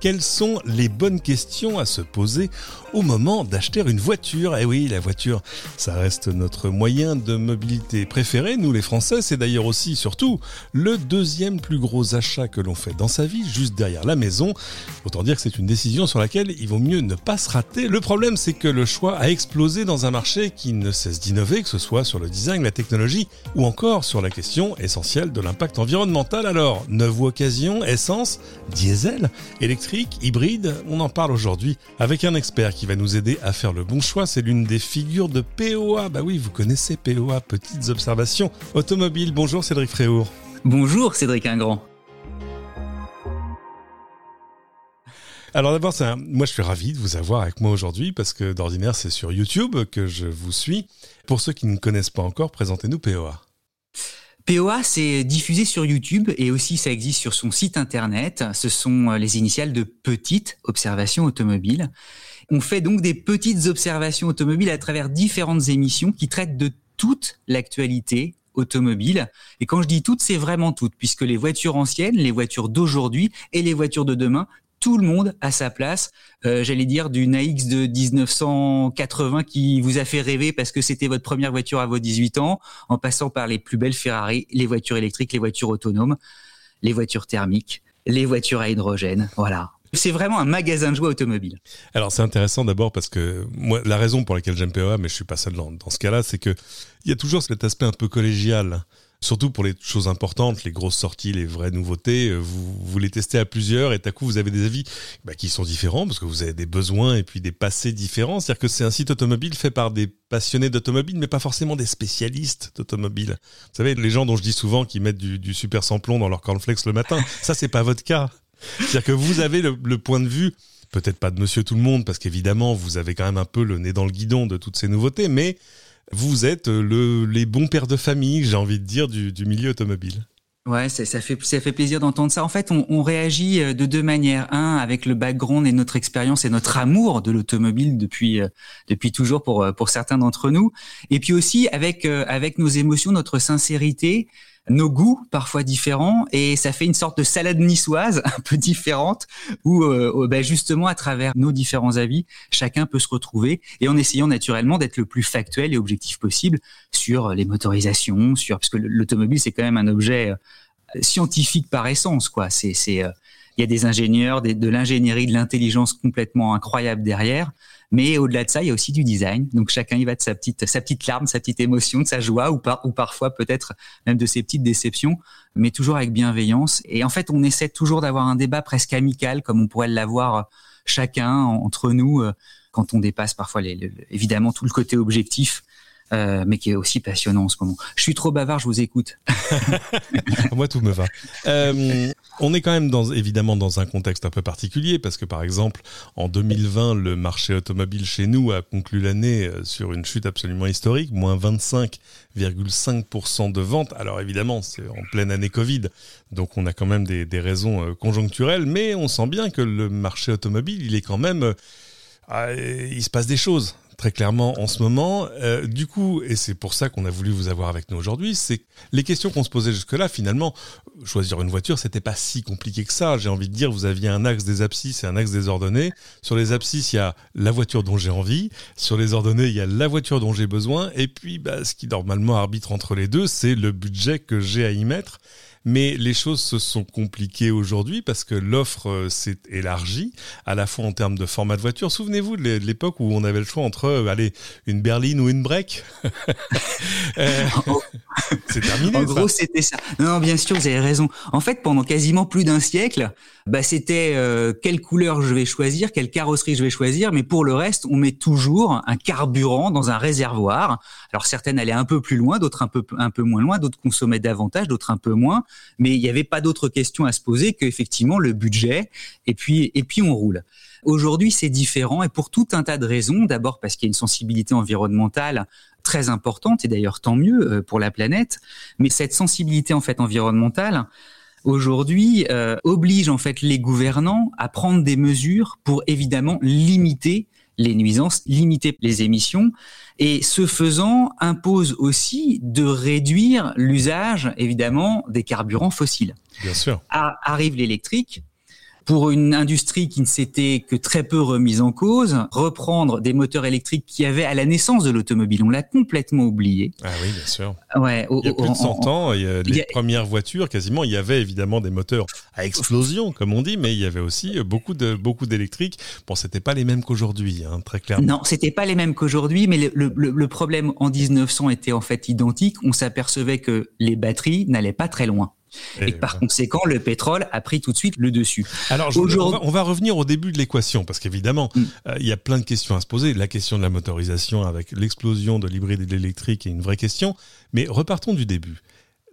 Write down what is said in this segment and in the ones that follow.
Quelles sont les bonnes questions à se poser au moment d'acheter une voiture? Eh oui, la voiture, ça reste notre moyen de mobilité préféré, nous les Français, c'est d'ailleurs aussi, surtout, le deuxième plus gros achat que l'on fait dans sa vie, juste derrière la maison. Autant dire que c'est une décision sur laquelle il vaut mieux ne pas se rater. Le problème, c'est que le choix a explosé dans un marché qui ne cesse d'innover, que ce soit sur le design, la technologie ou encore sur la question essentielle de l'impact environnemental. Alors, neuve occasion, essence, diesel, électrique, hybride, on en parle aujourd'hui avec un expert qui va nous aider à faire le bon choix. C'est l'une des figures de POA. Bah oui, vous connaissez POA, Petites Observations Automobiles. Bonjour Cédric Fréour. Bonjour Cédric Ingrand. Alors d'abord, moi je suis ravi de vous avoir avec moi aujourd'hui parce que d'ordinaire c'est sur YouTube que je vous suis. Pour ceux qui ne connaissent pas encore, présentez-nous POA. POA, c'est diffusé sur YouTube et aussi ça existe sur son site internet. Ce sont euh, les initiales de petites observations automobiles. On fait donc des petites observations automobiles à travers différentes émissions qui traitent de toute l'actualité automobile. Et quand je dis toutes, c'est vraiment toutes, puisque les voitures anciennes, les voitures d'aujourd'hui et les voitures de demain tout le monde à sa place. Euh, j'allais dire d'une AX de 1980 qui vous a fait rêver parce que c'était votre première voiture à vos 18 ans, en passant par les plus belles Ferrari, les voitures électriques, les voitures autonomes, les voitures thermiques, les voitures à hydrogène. Voilà. C'est vraiment un magasin de joie automobile. Alors c'est intéressant d'abord parce que moi la raison pour laquelle j'aime POA, mais je suis pas seul dans, dans ce cas-là, c'est que il y a toujours cet aspect un peu collégial Surtout pour les choses importantes, les grosses sorties, les vraies nouveautés, euh, vous, vous les testez à plusieurs et à coup vous avez des avis bah, qui sont différents parce que vous avez des besoins et puis des passés différents. C'est-à-dire que c'est un site automobile fait par des passionnés d'automobile, mais pas forcément des spécialistes d'automobile. Vous savez, les gens dont je dis souvent qu'ils mettent du, du super samplon dans leur cornflakes le matin, ça c'est pas votre cas. C'est-à-dire que vous avez le, le point de vue peut-être pas de monsieur tout le monde, parce qu'évidemment, vous avez quand même un peu le nez dans le guidon de toutes ces nouveautés, mais vous êtes le, les bons pères de famille, j'ai envie de dire, du, du milieu automobile. Ouais, ça, ça, fait ça fait plaisir d'entendre ça. En fait, on, on, réagit euh, de deux manières. Un, avec le background et notre expérience et notre amour de l'automobile depuis euh, depuis toujours pour euh, pour certains d'entre nous. Et puis aussi avec avec nos émotions, notre sincérité, nos goûts parfois différents et ça fait une sorte de salade niçoise un peu différente où euh, ben justement à travers nos différents avis chacun peut se retrouver et en essayant naturellement d'être le plus factuel et objectif possible sur les motorisations sur parce que l'automobile c'est quand même un objet euh, scientifique par essence quoi c'est c'est euh, il y a des ingénieurs, de l'ingénierie, de l'intelligence complètement incroyable derrière. Mais au-delà de ça, il y a aussi du design. Donc chacun y va de sa petite, sa petite larme, sa petite émotion, de sa joie, ou, par, ou parfois peut-être même de ses petites déceptions, mais toujours avec bienveillance. Et en fait, on essaie toujours d'avoir un débat presque amical, comme on pourrait l'avoir chacun entre nous, euh, quand on dépasse parfois les, évidemment tout le côté objectif euh, mais qui est aussi passionnant en ce moment. Je suis trop bavard, je vous écoute. Moi, tout me va. Euh, on est quand même évidemment dans un contexte un peu particulier parce que par exemple, en 2020, le marché automobile chez nous a conclu l'année euh, sur une chute absolument historique, moins 25,5% de ventes. Alors évidemment, c'est en pleine année Covid, donc on a quand même des, des raisons conjoncturelles, mais on sent bien que le marché automobile, il est quand même ah, il se passe des choses très clairement en ce moment. Euh, du coup, et c'est pour ça qu'on a voulu vous avoir avec nous aujourd'hui, c'est les questions qu'on se posait jusque-là, finalement, choisir une voiture, c'était pas si compliqué que ça. J'ai envie de dire, vous aviez un axe des abscisses et un axe des ordonnées. Sur les abscisses, il y a la voiture dont j'ai envie. Sur les ordonnées, il y a la voiture dont j'ai besoin. Et puis, bah, ce qui normalement arbitre entre les deux, c'est le budget que j'ai à y mettre. Mais les choses se sont compliquées aujourd'hui parce que l'offre euh, s'est élargie, à la fois en termes de format de voiture. Souvenez-vous de l'époque où on avait le choix entre, euh, allez, une berline ou une break. Euh, c'est terminé. En gros, c'était ça. Non, bien sûr, vous avez raison. En fait, pendant quasiment plus d'un siècle, bah, c'était quelle couleur je vais choisir, quelle carrosserie je vais choisir, mais pour le reste, on met toujours un carburant dans un réservoir. Alors certaines allaient un peu plus loin, d'autres un peu un peu moins loin, d'autres consommaient davantage, d'autres un peu moins mais il n'y avait pas d'autre question à se poser qu'effectivement le budget, et puis, et puis on roule. Aujourd'hui, c'est différent, et pour tout un tas de raisons. D'abord parce qu'il y a une sensibilité environnementale très importante, et d'ailleurs tant mieux euh, pour la planète, mais cette sensibilité en fait environnementale, aujourd'hui euh, oblige en fait les gouvernants à prendre des mesures pour évidemment limiter les nuisances, limiter les émissions et ce faisant impose aussi de réduire l'usage évidemment des carburants fossiles. Bien sûr. arrive l'électrique, pour une industrie qui ne s'était que très peu remise en cause, reprendre des moteurs électriques qui avaient à la naissance de l'automobile, on l'a complètement oublié. Ah oui, bien sûr. Ouais, il y a plus de 100 ans, les premières voitures, quasiment, il y avait évidemment des moteurs à explosion, comme on dit, mais il y avait aussi beaucoup de beaucoup d'électriques. Bon, c'était pas les mêmes qu'aujourd'hui, hein, très clairement. Non, c'était pas les mêmes qu'aujourd'hui, mais le, le, le problème en 1900 était en fait identique. On s'apercevait que les batteries n'allaient pas très loin. Et, par conséquent, le pétrole a pris tout de suite le dessus. Alors, on, va, revenir au début de l'équation, parce qu'évidemment, mm. euh, il y a plein de questions à se poser. La question de la motorisation avec l'explosion de l'hybride et de l'électrique est une vraie question. Mais repartons du début.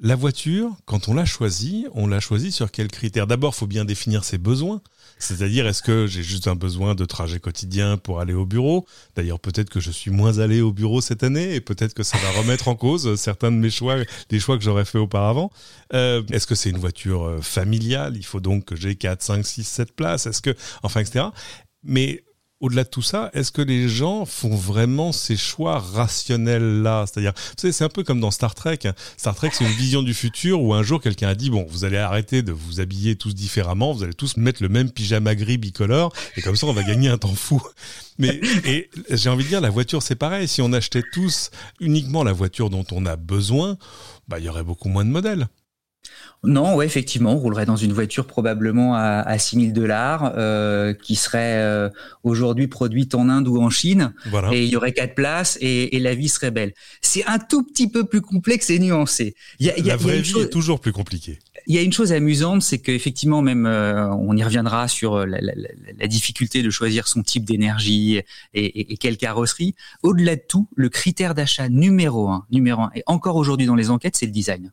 La voiture, quand on l'a choisie, on l'a choisie sur quels critères? D'abord, il faut bien définir ses besoins. C'est-à-dire, est-ce que j'ai juste un besoin de trajet quotidien pour aller au bureau? D'ailleurs, peut-être que je suis moins allé au bureau cette année et peut-être que ça va remettre en cause certains de mes choix, des choix que j'aurais fait auparavant. Euh, est-ce que c'est une voiture euh, familiale? Il faut donc que j'ai 4, 5, 6, 7 places. Est-ce que, enfin, etc. Mais au-delà de tout ça, est-ce que les gens font vraiment ces choix rationnels-là? C'est-à-dire, c'est un peu comme dans Star Trek. Star Trek, c'est une vision du futur où un jour quelqu'un a dit, bon, vous allez arrêter de vous habiller tous différemment, vous allez tous mettre le même pyjama gris bicolore, et comme ça, on va gagner un temps fou. Mais et j'ai envie de dire, la voiture, c'est pareil. Si on achetait tous uniquement la voiture dont on a besoin, bah, il y aurait beaucoup moins de modèles. Non, ouais, effectivement, on roulerait dans une voiture probablement à, à 6 000 dollars, euh, qui serait euh, aujourd'hui produite en Inde ou en Chine, et il y aurait quatre places et, la vie serait belle. C'est un tout petit peu plus complexe et nuancé. Y a, y a, la vraie vie est toujours plus compliquée. Il y a une chose amusante, c'est qu'effectivement, même, euh, on y reviendra sur la, la, la, difficulté de choisir son type d'énergie et, et, quelle carrosserie. Au-delà de tout, le critère d'achat numéro un, numéro un, et encore aujourd'hui dans les enquêtes, c'est le design.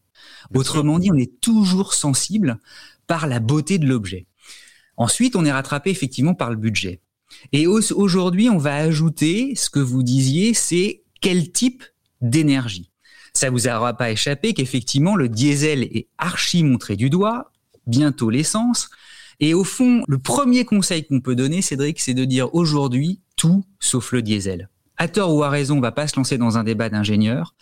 Autrement dit, on est toujours sensible par la beauté de l'objet. Ensuite, on est rattrapé effectivement par le budget. Et aujourd'hui, on va ajouter ce que vous disiez, c'est quel type d'énergie. Ça vous aura pas échappé qu'effectivement le diesel est archi montré du doigt, bientôt l'essence. Et au fond, le premier conseil qu'on peut donner, Cédric, c'est de dire aujourd'hui tout sauf le diesel. À tort ou à raison, on va pas se lancer dans un débat d'ingénieurs,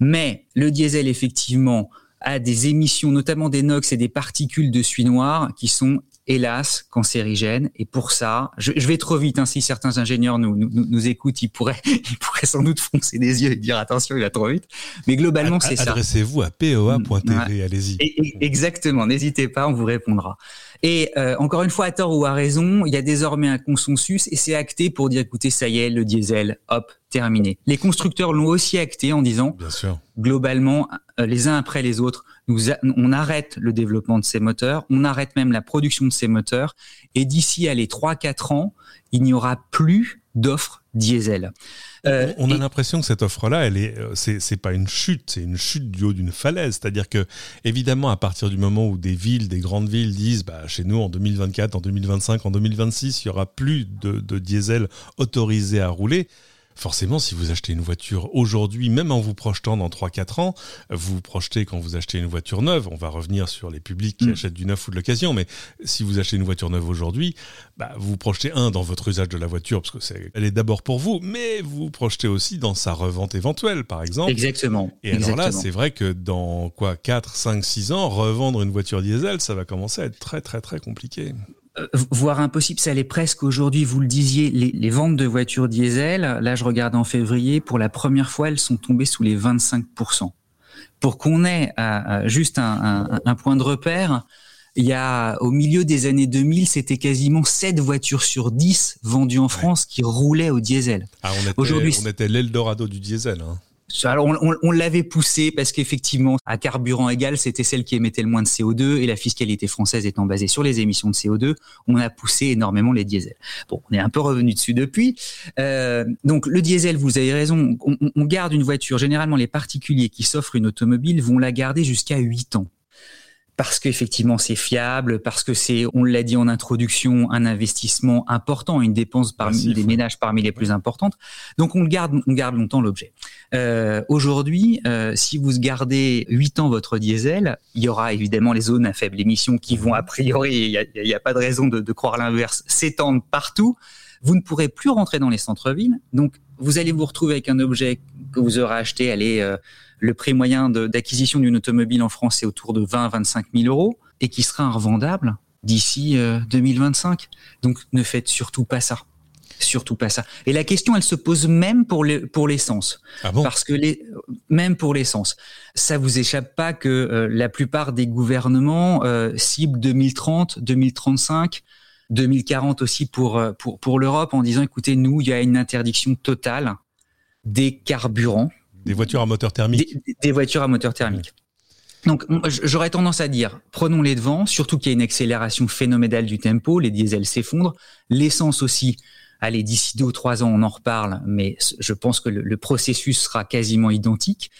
mais le diesel effectivement a des émissions, notamment des NOx et des particules de suie noire, qui sont hélas cancérigènes. Et pour ça, je, vais trop vite. Hein, si certains ingénieurs nous, nous, nous, écoutent, ils pourraient, ils pourraient sans doute foncer des yeux et dire attention, il va trop vite. Mais globalement, c'est ça. Adressez-vous à poa.tv, allez-y. Exactement, n'hésitez pas, on vous répondra. Et euh, encore une fois, à tort ou à raison, il y a désormais un consensus et c'est acté pour dire écoutez, ça y est, le diesel, hop, terminé. Les constructeurs l'ont aussi acté en disant Bien sûr. globalement, les uns après les autres, nous on arrête le développement de ces moteurs, on arrête même la production de ces moteurs et d'ici à les 3-4 ans, il n'y aura plus d'offres diesel. Euh, on a l'impression que cette offre-là, elle est, euh, c'est, pas une chute, c'est une chute du haut d'une falaise. C'est-à-dire que, évidemment, à partir du moment où des villes, des grandes villes disent, bah, chez nous, en 2024, en 2025, en 2026, il y aura plus de, de diesel autorisé à rouler forcément, si vous achetez une voiture aujourd'hui, même en vous projetant dans 3-4 ans, vous vous projetez quand vous achetez une voiture neuve, on va revenir sur les publics qui mm. achètent du neuf ou de l'occasion, mais si vous achetez une voiture neuve aujourd'hui, bah, vous vous projetez, un, dans votre usage de la voiture, parce que c'est, elle est d'abord pour vous, mais vous vous projetez aussi dans sa revente éventuelle, par exemple. Exactement. Et alors là, c'est vrai que dans quoi, 4, 5, 6 ans, revendre une voiture diesel, ça va commencer à être très, très, très compliqué. Euh, voire impossible, ça l'est presque aujourd'hui, vous le disiez, les, ventes de voitures diesel, là je regarde en février, pour la première fois, elles sont tombées sous les 25%. Pour qu'on ait juste un, point de repère, il y a au milieu des années 2000, c'était quasiment 7 voitures sur 10 vendues en France qui roulaient au diesel. Ah, on était, Aujourd'hui, on était l'Eldorado du diesel. Hein. Alors on, l'avait poussé parce qu'effectivement, à carburant égal, c'était celle qui émettait le moins de CO2 et la fiscalité française étant basée sur les émissions de CO2, on a poussé énormément les diesels. Bon, on est un peu revenu dessus depuis. Euh, donc le diesel, vous avez raison, on, on garde une voiture. Généralement, les particuliers qui s'offrent une automobile vont la garder jusqu'à 8 ans. Parce qu'effectivement c'est fiable, parce que c'est, on l'a dit en introduction, un investissement important, une dépense parmi des ménages parmi les plus importantes. Donc on le garde, on garde longtemps l'objet. Euh, Aujourd'hui, euh, si vous gardez 8 ans votre diesel, il y aura évidemment les zones à faible émission qui vont a priori, il n'y a, a, pas de raison de, de croire l'inverse, s'étendre partout. Vous ne pourrez plus rentrer dans les centres-villes, donc vous allez vous retrouver avec un objet que vous aurez acheté, allez, euh, le prix moyen d'acquisition d'une automobile en France est autour de 20 25 000 euros et qui sera revendable d'ici 2025. Euh, Donc ne faites surtout pas ça. Surtout pas ça. Et la question, elle se pose même pour les, pour l'essence. Ah bon? Parce que les, même pour l'essence. Ça vous échappe pas que euh, la plupart des gouvernements euh, ciblent 2030, 2035, 2040 aussi pour, pour, pour l'Europe en disant, écoutez, nous, il y a une interdiction totale des carburants des voitures à moteur thermique. Des, voitures à moteur thermique. Donc, j'aurais tendance à dire, prenons les devants, surtout qu'il y a une accélération phénoménale du tempo, les diesels s'effondrent, l'essence aussi. Allez, d'ici deux ou trois ans, on en reparle, mais je pense que le, processus sera quasiment identique.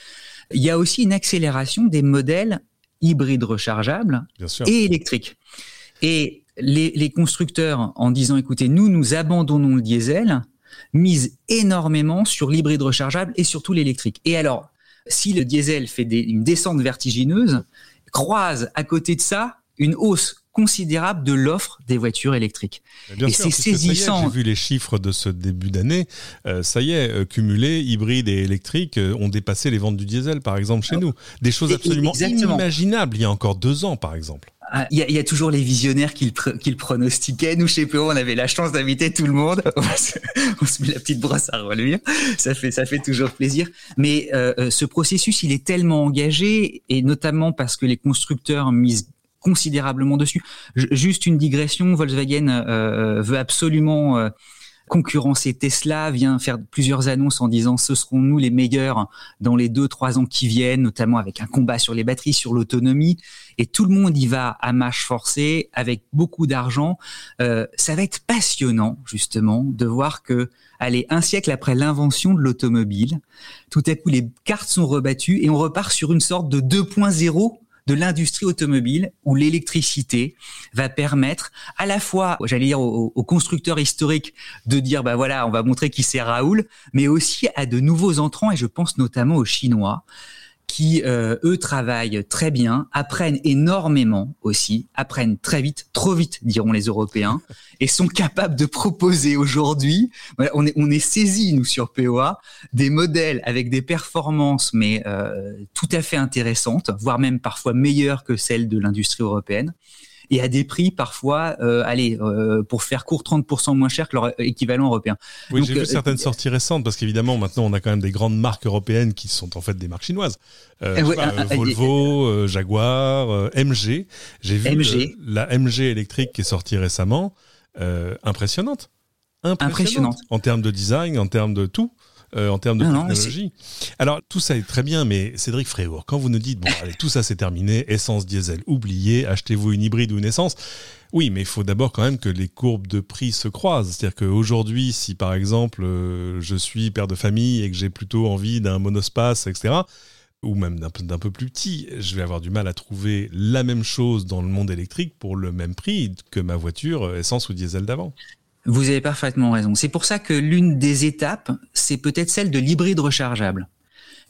Il y a aussi une accélération des modèles hybrides rechargeables et électriques. Et les, les constructeurs, en disant, écoutez, nous, nous abandonnons le diesel, mise énormément sur l'hybride rechargeable et surtout l'électrique. Et alors, si le diesel fait une descente vertigineuse, croise à côté de ça une hausse considérable de l'offre des voitures électriques. et c'est saisissant. J'ai vu les chiffres de ce début d'année. Euh, ça y est, euh, cumulés, hybrides et électriques euh, ont dépassé les ventes du diesel, par exemple, chez nous. Des choses absolument inimaginables il y a encore deux ans, par exemple. Ah, il y, a, toujours les visionnaires qui le, pronostiquaient. Nous, chez PO, on avait la chance d'inviter tout le monde. on se met la petite brosse à reluire. Ça fait, ça fait toujours plaisir. Mais ce processus, il est tellement engagé, et notamment parce que les constructeurs misent considérablement dessus. juste une digression, Volkswagen euh, euh, veut absolument euh, concurrencer Tesla, vient faire plusieurs annonces en disant ce seront nous les meilleurs dans les deux trois ans qui viennent, notamment avec un combat sur les batteries, sur l'autonomie, et tout le monde y va à marche forcée avec beaucoup d'argent. ça va être passionnant justement de voir que, allez, un siècle après l'invention de l'automobile, tout à coup les cartes sont rebattues et on repart sur une sorte de 2.0 de l'industrie automobile où l'électricité va permettre à la fois, j'allais dire aux, constructeurs historiques de dire bah voilà, on va montrer qui c'est Raoul, mais aussi à de nouveaux entrants et je pense notamment aux Chinois qui, euh, eux, travaillent très bien, apprennent énormément aussi, apprennent très vite, trop vite, diront les Européens, et sont capables de proposer aujourd'hui, on est, on est saisi, nous, sur POA, des modèles avec des performances, mais euh, tout à fait intéressantes, voire même parfois meilleures que celles de l'industrie européenne et à des prix parfois, euh, allez, euh, pour faire court, 30% moins cher que leur équivalent européen. Oui, j'ai vu euh, certaines sorties récentes parce qu'évidemment maintenant on a quand même des grandes marques européennes qui sont en fait des marques chinoises. Volvo, Jaguar, MG. J'ai vu la MG électrique qui est sortie récemment, impressionnante. impressionnante. En termes de design, en termes de tout. Euh, en termes de technologie. Alors tout ça est très bien, mais Cédric Fréour, quand vous nous dites bon allez tout ça c'est terminé, essence diesel oubliez, achetez-vous une hybride ou une essence. Oui, mais il faut d'abord quand même que les courbes de prix se croisent. C'est-à-dire qu'aujourd'hui, si par exemple euh, je suis père de famille et que j'ai plutôt envie d'un monospace, etc., ou même d'un peu plus petit, je vais avoir du mal à trouver la même chose dans le monde électrique pour le même prix que ma voiture euh, essence ou diesel d'avant. Vous avez parfaitement raison. C'est pour ça que l'une des étapes, c'est peut-être celle de l'hybride rechargeable.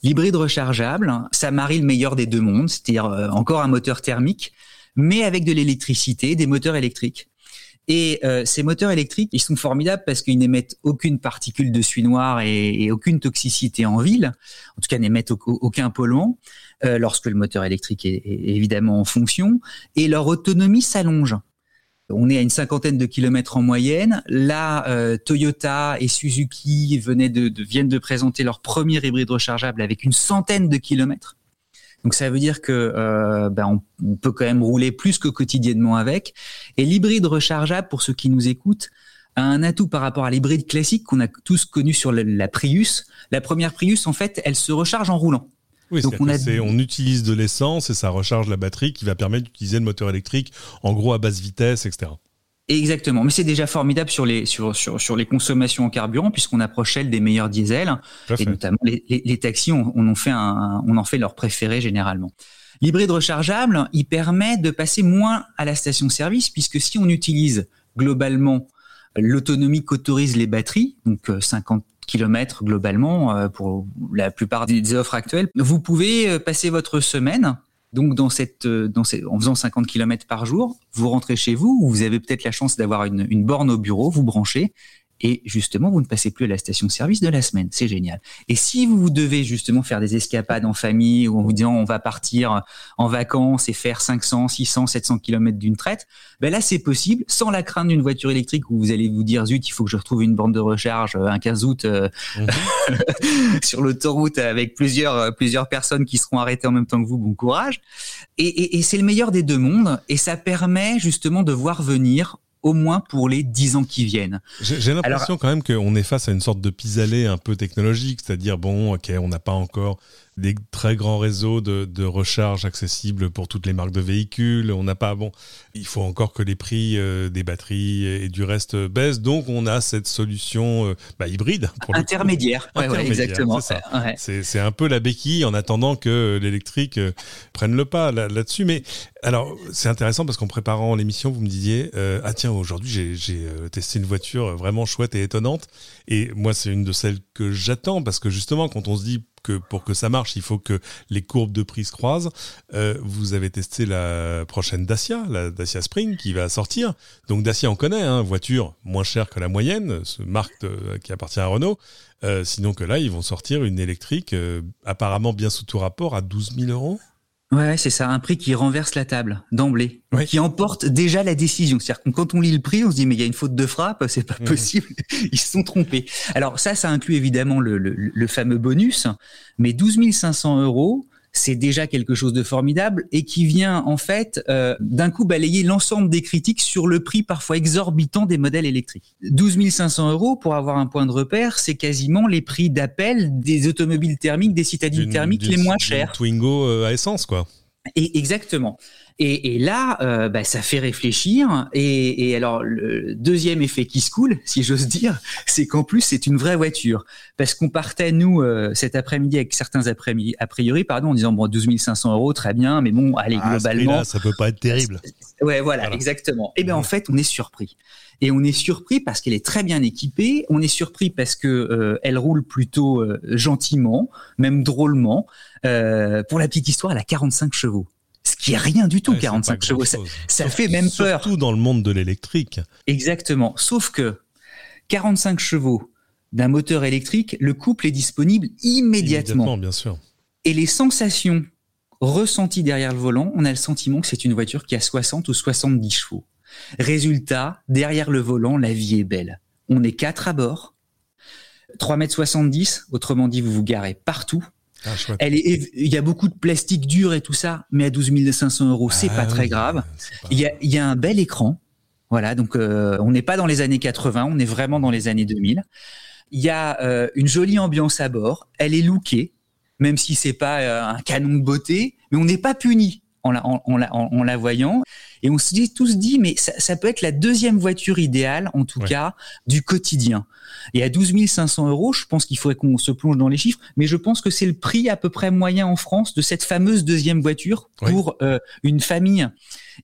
L'hybride rechargeable, ça marie le meilleur des deux mondes, c'est-à-dire euh, encore un moteur thermique, mais avec de l'électricité, des moteurs électriques. Et euh, ces moteurs électriques, ils sont formidables parce qu'ils n'émettent aucune particule de suie noire et, aucune toxicité en ville. En tout cas, n'émettent aucun polluant euh, lorsque le moteur électrique est, évidemment en fonction. Et leur autonomie s'allonge. On est à une cinquantaine de kilomètres en moyenne. Là, euh, Toyota et Suzuki venaient de, viennent de présenter leur premier hybride rechargeable avec une centaine de kilomètres. Donc ça veut dire que euh, ben on, peut quand même rouler plus que quotidiennement avec. Et l'hybride rechargeable, pour ceux qui nous écoutent, a un atout par rapport à l'hybride classique qu'on a tous connu sur la Prius. La première Prius, en fait, elle se recharge en roulant. Oui, Donc on, on, utilise de l'essence et ça recharge la batterie qui va permettre d'utiliser le moteur électrique en gros à basse vitesse, etc. Exactement, mais c'est déjà formidable sur les sur sur, sur les consommations en carburant puisqu'on approche elle des meilleurs diesels et notamment les, les, taxis on, on, en fait un, on en fait leur préféré généralement. L'hybride rechargeable, il permet de passer moins à la station-service puisque si on utilise globalement l'autonomie qu'autorisent les batteries, donc 50 euh, km globalement euh, pour la plupart des offres actuelles, vous pouvez euh, passer votre semaine donc dans cette, dans en faisant 50 km par jour, vous rentrez chez vous, ou vous avez peut-être la chance d'avoir une, une borne au bureau, vous branchez, et justement, vous ne passez plus à la station-service de la semaine. C'est génial. Et si vous devez justement faire des escapades en famille ou en vous disant on va partir en vacances et faire 500, 600, 700 km d'une traite, ben là c'est possible sans la crainte d'une voiture électrique où vous allez vous dire zut, il faut que je retrouve une borne de recharge un 15 août euh, mhm. sur l'autoroute avec plusieurs plusieurs personnes qui seront arrêtées en même temps que vous. Bon courage. Et, et, et c'est le meilleur des deux mondes et ça permet justement de voir venir au moins pour les dix ans qui viennent. J'ai l'impression quand même qu'on est face à une sorte de pis-aller un peu technologique, c'est-à-dire bon, ok, on n'a pas encore des très grands réseaux de, de, recharge accessibles pour toutes les marques de véhicules. On n'a pas bon, il faut encore que les prix euh, des batteries et du reste baissent. Donc on a cette solution euh, bah, hybride pour intermédiaire. Ouais, ouais, exactement. C'est un peu la béquille en attendant que l'électrique euh, prenne le pas là-dessus. Mais alors c'est intéressant parce qu'en préparant l'émission, vous me disiez ah tiens aujourd'hui j'ai testé une voiture vraiment chouette et étonnante. Et moi c'est une de celles que j'attends parce que justement quand on se dit que pour que ça marche, il faut que les courbes de prix se croisent. Euh, vous avez testé la prochaine Dacia, la Dacia Spring, qui va sortir. Donc Dacia, on connaît, hein, voiture moins chère que la moyenne, ce marque qui appartient à Renault. Euh, sinon que là, ils vont sortir une électrique euh, apparemment bien sous tout rapport à 12 000 euros. Ouais, c'est ça, un prix qui renverse la table d'emblée, qui emporte déjà la décision. C'est-à-dire que quand on lit le prix, on se dit mais il y a une faute de frappe, c'est pas possible, ils se sont trompés. Alors ça, ça inclut évidemment le, le, le fameux bonus, mais 12 500 euros, c'est déjà quelque chose de formidable et qui vient en fait euh, d'un coup balayer l'ensemble des critiques sur le prix parfois exorbitant des modèles électriques. 12 500 euros pour avoir un point de repère, c'est quasiment les prix d'appel des automobiles thermiques, des citadines thermiques les moins chères. Twingo euh, à essence quoi. Et exactement. Et, et là, euh, bah, ça fait réfléchir. Et, et, alors, le deuxième effet qui se coule, si j'ose dire, c'est qu'en plus, c'est une vraie voiture. Parce qu'on partait, nous, euh, cet après-midi, avec certains après-midi, a priori, pardon, en disant, bon, 12 500 euros, très bien, mais bon, allez, ah, globalement... ça peut pas être terrible. Ouais, voilà, exactement. Et bien, en fait, on est surpris. Et on est surpris parce qu'elle est très bien équipée. On est surpris parce que euh, elle roule plutôt euh, gentiment, même drôlement. Euh, pour la petite histoire, elle a 45 chevaux. Ce qui est rien du tout, 45 chevaux. Ça, fait même peur. Surtout dans le monde de l'électrique. Exactement. Sauf que 45 chevaux d'un moteur électrique, le couple est disponible immédiatement. Immédiatement, bien sûr. Et les sensations ressenties derrière le volant, on a le sentiment que c'est une voiture qui a 60 ou 70 chevaux. Résultat, derrière le volant, la vie est belle. On est quatre à bord. 3 mètres 70, autrement dit, vous vous garez partout. Ah, Elle est, il y a beaucoup de plastique dur et tout ça, mais à 12 500 euros, c'est pas ah très grave. Il, y a, il y a un bel écran. Voilà, donc euh, on n'est pas dans les années 80, on est vraiment dans les années 2000. Il y a euh, une jolie ambiance à bord. Elle est lookée, même si c'est pas euh, un canon de beauté, mais on n'est pas puni en la, en, en la voyant. Et on se dit tous dit, mais ça, ça, peut être la deuxième voiture idéale, en tout cas, du quotidien. Et à 12 500 euros, je pense qu'il faudrait qu'on se plonge dans les chiffres, mais je pense que c'est le prix à peu près moyen en France de cette fameuse deuxième voiture pour euh, une famille.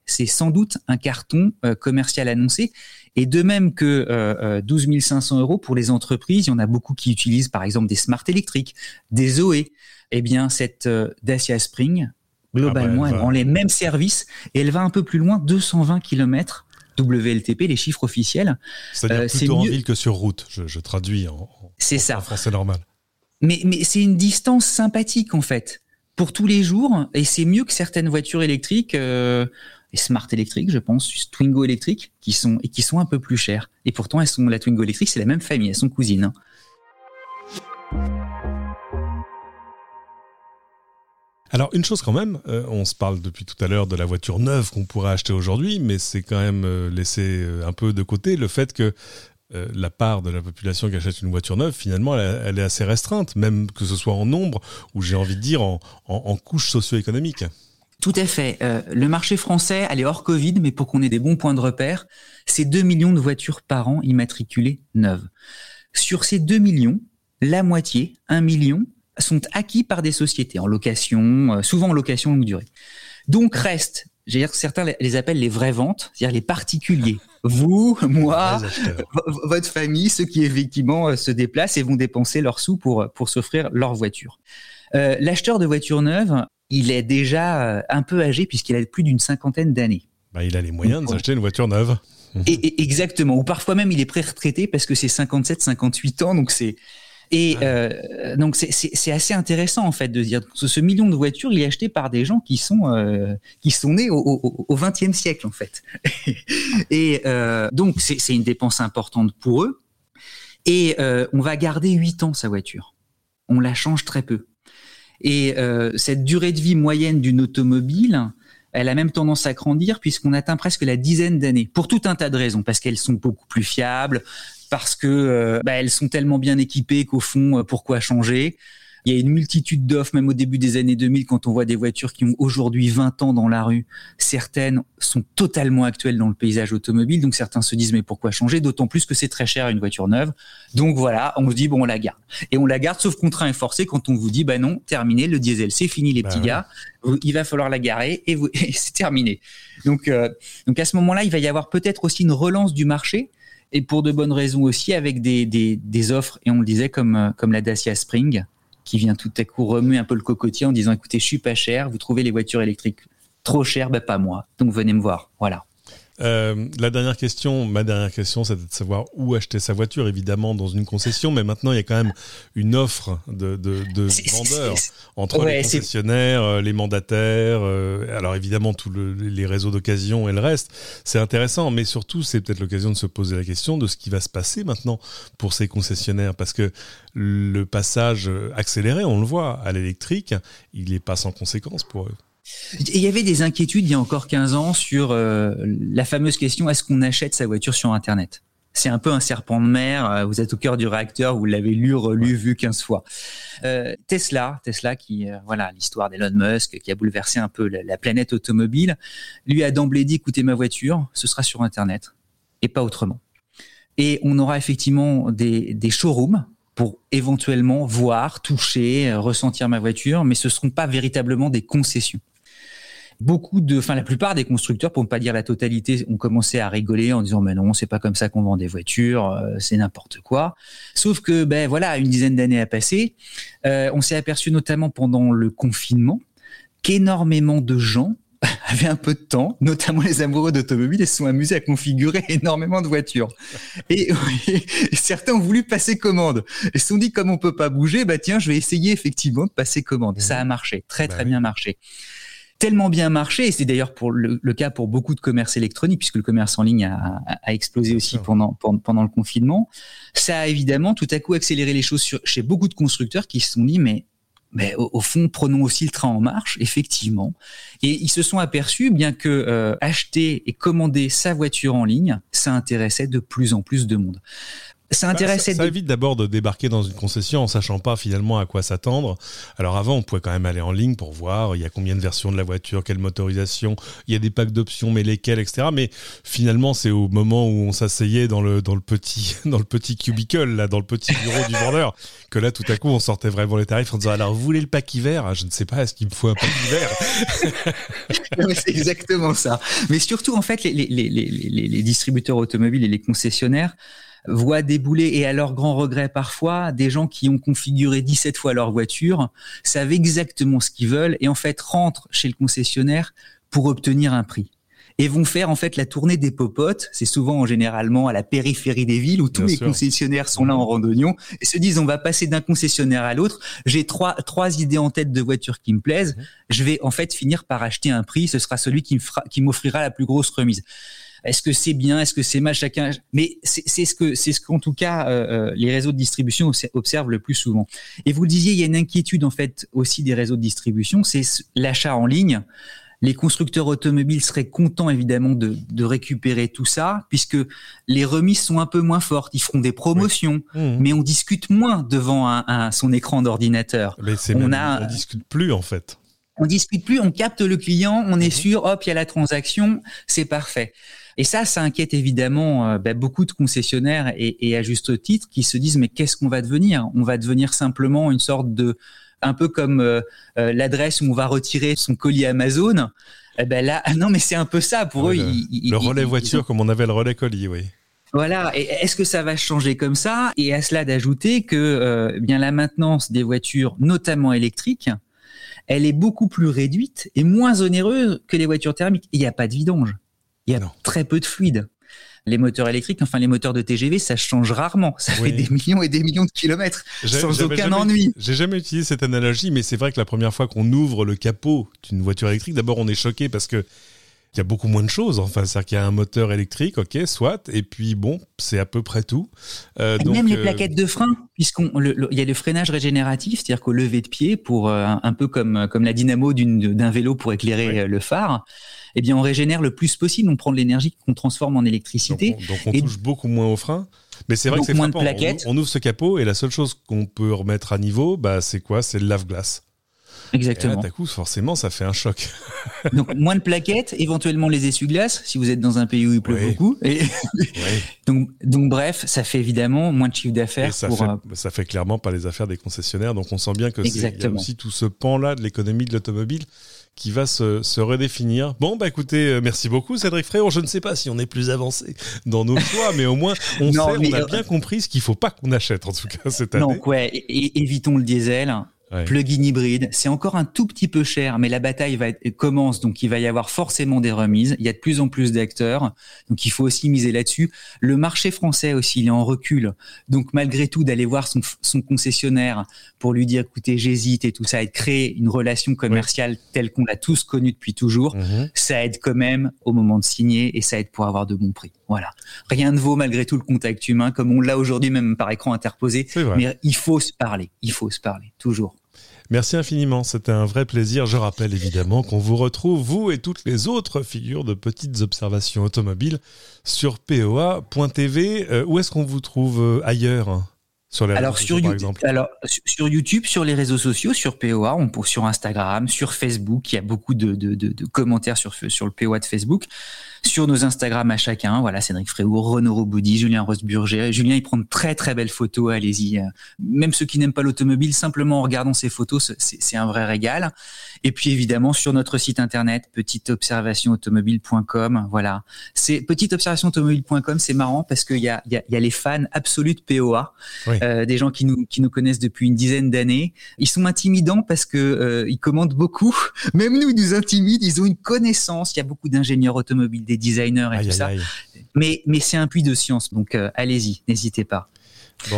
C'est sans doute un carton euh, commercial annoncé. Et de même que euh, 12 euh, 500 euros pour les entreprises, il y en a beaucoup qui utilisent par exemple des smart électriques, des Zoé. Eh bien, cette Dacia Spring globalement, ah bah, elle rend les mêmes services et elle va un peu plus loin, 220 km WLTP, les chiffres officiels. C'est-à-dire euh, plutôt en ville que sur route, je, traduis en, ça. français normal. Mais, mais c'est une distance sympathique en fait, pour tous les jours, et c'est mieux que certaines voitures électriques, euh, et smart électriques, je pense, Twingo électriques, qui sont, et qui sont un peu plus chères. Et pourtant, elles sont, la Twingo électrique, c'est la même famille, elles sont cousines. Hein. Alors une chose quand même, euh, on se parle depuis tout à l'heure de la voiture neuve qu'on pourrait acheter aujourd'hui, mais c'est quand même euh, laisser euh, un peu de côté le fait que la part de la population qui achète une voiture neuve, finalement, elle, est assez restreinte, même que ce soit en nombre ou j'ai envie de dire en, en, couche socio-économique. Tout à fait. Euh, le marché français, elle est hors Covid, mais pour qu'on ait des bons points de repère, c'est 2 millions de voitures par an immatriculées neuves. Sur ces 2 millions, la moitié, 1 million, sont acquis par des sociétés en location, euh, souvent en location longue durée. Donc reste, j'ai dire certains les appellent les vraies ventes, c'est-à-dire les particuliers. Vous, moi, votre famille, ceux qui effectivement euh, se déplacent et vont dépenser leurs sous pour pour s'offrir leur voiture. Euh, L'acheteur de voitures neuves, il est déjà un peu âgé puisqu'il a plus d'une cinquantaine d'années. Bah, il a les moyens de s'acheter une voiture neuve. Et, exactement. Ou parfois même il est pré-retraité parce que c'est 57, 58 ans, donc c'est et euh, donc c'est assez intéressant en fait de dire que ce million de voitures il est acheté par des gens qui sont euh, qui sont nés au XXe siècle en fait. et euh, donc c'est une dépense importante pour eux. Et on va garder 8 ans sa voiture. On la change très peu. Et cette durée de vie moyenne d'une automobile, elle a même tendance à grandir puisqu'on atteint presque la dizaine d'années pour tout un tas de raisons parce qu'elles sont beaucoup plus fiables, parce que euh, bah, elles sont tellement bien équipées qu'au fond, euh, pourquoi changer? Il y a une multitude d'offres, même au début des années 2000, quand on voit des voitures qui ont aujourd'hui 20 ans dans la rue. Certaines sont totalement actuelles dans le paysage automobile, donc certains se disent mais pourquoi changer? D'autant plus que c'est très cher une voiture neuve. Donc voilà, on se dit bon on la garde. Et on la garde sauf contraint et forcé quand on vous dit bah non, terminé, le diesel c'est fini les bah petits gars, il va falloir la garer et, c'est terminé. Donc, euh, donc à ce moment-là, il va y avoir peut-être aussi une relance du marché et pour de bonnes raisons aussi avec des, offres et on le disait comme euh, comme la Dacia Spring qui vient tout à coup remuer un peu le cocotier en disant écoutez, je suis pas cher, vous trouvez les voitures électriques trop chères, ben pas moi. Donc venez me voir. Voilà. Euh, la dernière question, ma dernière question, c'était de savoir où acheter sa voiture, évidemment, dans une concession, mais maintenant, il y a quand même une offre de, de, de vendeurs entre les concessionnaires, euh, les mandataires, euh, alors évidemment, tous les réseaux d'occasion et le reste. C'est intéressant, mais surtout, c'est peut-être l'occasion de se poser la question de ce qui va se passer maintenant pour ces concessionnaires, parce que le passage accéléré, on le voit, à l'électrique, il n'est pas sans conséquence pour eux. Il y avait des inquiétudes il y a encore 15 ans sur euh, la fameuse question est-ce qu'on achète sa voiture sur Internet? C'est un peu un serpent de mer. Euh, vous êtes au cœur du réacteur, vous l'avez lu, relu, vu 15 fois. Euh, Tesla, Tesla qui, voilà, l'histoire d'Elon Musk qui a bouleversé un peu la, planète automobile, lui a d'emblée dit écoutez, ma voiture, ce sera sur Internet et pas autrement. Et on aura effectivement des, des showrooms pour éventuellement voir, toucher, ressentir ma voiture, mais ce ne seront pas véritablement des concessions beaucoup de, enfin la plupart des constructeurs, pour ne pas dire la totalité, ont commencé à rigoler en disant mais non, c'est pas comme ça qu'on vend des voitures, euh, c'est n'importe quoi. Sauf que ben voilà, une dizaine d'années a passé, euh, on s'est aperçu notamment pendant le confinement qu'énormément de gens avaient un peu de temps, notamment les amoureux d'automobile, et se sont amusés à configurer énormément de voitures. Et, certains ont voulu passer commande. Ils se sont dit, comme on peut pas bouger, bah tiens, je vais essayer effectivement de passer commande. Ça a marché, très très bah bien marché tellement bien marché, et c'est d'ailleurs pour le, cas pour beaucoup de commerces électroniques, puisque le commerce en ligne a, explosé aussi pendant, pendant, le confinement, ça a évidemment tout à coup accéléré les choses chez beaucoup de constructeurs qui se sont dit, mais mais au, fond, prenons aussi le train en marche, effectivement. Et ils se sont aperçus, bien que euh, acheter et commander sa voiture en ligne, ça intéressait de plus en plus de monde ça bah, ça, évite d'abord de débarquer dans une concession en sachant pas finalement à quoi s'attendre. Alors avant, on pouvait quand même aller en ligne pour voir il y a combien de versions de la voiture, quelle motorisation, il y a des packs d'options, mais lesquelles, etc. Mais finalement, c'est au moment où on s'asseyait dans le dans le petit dans le petit cubicle là, dans le petit bureau du vendeur, que là tout à coup on sortait vraiment les tarifs en disant alors vous voulez le pack hiver? Ah, Je ne sais pas, est-ce qu'il me faut un pack hiver? C'est exactement ça. Mais surtout en fait, les, les, les, les distributeurs automobiles et les concessionnaires voient débouler, et à leur grand regret parfois, des gens qui ont configuré 17 fois leur voiture, savent exactement ce qu'ils veulent, et en fait rentrent chez le concessionnaire pour obtenir un prix et vont faire en fait la tournée des popotes. C'est souvent généralement à la périphérie des villes où tous les concessionnaires sont là en randonnion et se disent on va passer d'un concessionnaire à l'autre. J'ai trois trois idées en tête de voitures qui me plaisent. Mhm. Je vais en fait finir par acheter un prix. Ce sera celui qui qui m'offrira la plus grosse remise. Est-ce que c'est bien Est-ce que c'est mal Chacun. Mais c'est ce que c'est ce qu'en tout cas euh, euh, les réseaux de distribution observent le plus souvent. Et vous le disiez, il y a une inquiétude en fait aussi des réseaux de distribution, c'est l'achat en ligne. Les constructeurs automobiles seraient contents évidemment de, de, récupérer tout ça, puisque les remises sont un peu moins fortes. Ils feront des promotions, mmh. mais on discute moins devant un, son écran d'ordinateur. on, a... on discute plus en fait. On discute plus, on capte le client, on est mhm. sûr, hop, il y a la transaction, c'est parfait. Et ça, ça inquiète évidemment euh, bah, beaucoup de concessionnaires et, à juste titre qui se disent mais qu'est-ce qu'on va devenir? On va devenir simplement une sorte de un peu comme euh, euh, l'adresse où on va retirer son colis Amazon. Eh ben là, non mais c'est un peu ça pour eux. Le, relais voiture comme on avait le relais colis, oui. Voilà. Et est-ce que ça va changer comme ça? Et à cela d'ajouter que bien la maintenance des voitures, notamment électriques, elle est beaucoup plus réduite et moins onéreuse que les voitures thermiques. Il n'y a pas de vidange. Il y a très peu de fluide. Les moteurs électriques, enfin les moteurs de TGV, ça change rarement. Ça fait des millions et des millions de kilomètres sans aucun ennui. J'ai jamais utilisé cette analogie, mais c'est vrai que la première fois qu'on ouvre le capot d'une voiture électrique, d'abord on est choqué parce que il y a beaucoup moins de choses. Enfin, c'est-à-dire qu'il y a un moteur électrique, ok, soit, et puis bon, c'est à peu près tout. Euh, même les euh, plaquettes de frein, puisqu'on il y a le freinage régénératif, c'est-à-dire qu'au lever de pied, pour euh, un peu comme comme la dynamo d'un vélo pour éclairer le phare, eh bien, on régénère le plus possible. On prend de l'énergie qu'on transforme en électricité. Donc on, touche beaucoup moins au frein. Mais c'est vrai que c'est frappant. On, ouvre ce capot et la seule chose qu'on peut remettre à niveau, bah, c'est quoi? C'est le lave-glace. Exactement. Et coup, forcément, ça fait un choc. donc, moins de plaquettes, éventuellement les essuie-glaces, si vous êtes dans un pays où il pleut beaucoup. Et... donc, donc, bref, ça fait évidemment moins de chiffre d'affaires. Ça, fait, euh, ça fait clairement pas les affaires des concessionnaires. Donc, on sent bien que c'est aussi tout ce pan-là de l'économie de l'automobile qui va se, redéfinir. Bon, bah écoutez, euh, merci beaucoup Cédric Fréon. Je ne sais pas si on est plus avancé dans nos choix, mais au moins on sait, on a euh, bien compris ce qu'il faut pas qu'on achète en tout cas cette année. Donc ouais, évitons le diesel plug-in hybride. C'est encore un tout petit peu cher, mais la bataille va être, commence, donc il va y avoir forcément des remises. Il y a de plus en plus d'acteurs, donc il faut aussi miser là-dessus. Le marché français aussi, il est en recul, donc malgré tout d'aller voir son, son, concessionnaire pour lui dire, écoutez, j'hésite et tout ça, et de créer une relation commerciale telle qu'on l'a tous connue depuis toujours, mhm. ça aide quand même au moment de signer et ça aide pour avoir de bons prix. Voilà. Rien ne vaut malgré tout le contact humain, comme on l'a aujourd'hui même par écran interposé. Mais il faut se parler, il faut se parler, toujours. Merci infiniment, c'était un vrai plaisir. Je rappelle évidemment qu'on vous retrouve, vous et toutes les autres figures de petites observations automobiles, sur poa.tv. Euh, où est-ce qu'on vous trouve euh, ailleurs sur les alors sur YouTube, alors sur YouTube, sur les réseaux sociaux, sur POA, on peut sur Instagram, sur Facebook, il y a beaucoup de, de, de, de commentaires sur sur le POA de Facebook sur nos Instagram à chacun. Voilà, Cédric Fréour, Renaud Roboudi, Julien Rosburger. Julien, il prend de très très belles photos. Allez-y. Euh, même ceux qui n'aiment pas l'automobile, simplement en regardant ces photos, c'est un vrai régal. Et puis évidemment sur notre site internet petiteobservationautomobile.com. Voilà, c'est petiteobservationautomobile.com. C'est marrant parce qu'il y a, y, a, y a les fans absolus de POA, euh, des gens qui nous qui nous connaissent depuis une dizaine d'années. Ils sont intimidants parce que euh, ils commandent beaucoup. Même nous, ils nous intimident. Ils ont une connaissance. Il y a beaucoup d'ingénieurs automobiles des designers et tout ça. Mais, mais c'est un puits de science, donc euh, allez-y, n'hésitez pas.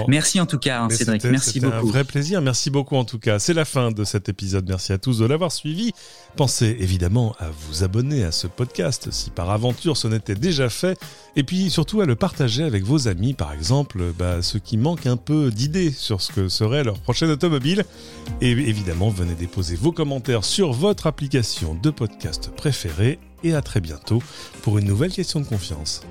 Merci en tout cas, hein, Cédric. Merci beaucoup. un vrai plaisir. Merci beaucoup en tout cas. C'est la fin de cet épisode. Merci à tous de l'avoir suivi. Pensez évidemment à vous abonner à ce podcast si par aventure ce n'était déjà fait. Et puis surtout à le partager avec vos amis, par exemple, bah, ceux qui manquent un peu d'idées sur ce que serait leur prochaine automobile. Et évidemment, venez déposer vos commentaires sur votre application de podcast préférée et à très bientôt pour une nouvelle question de confiance.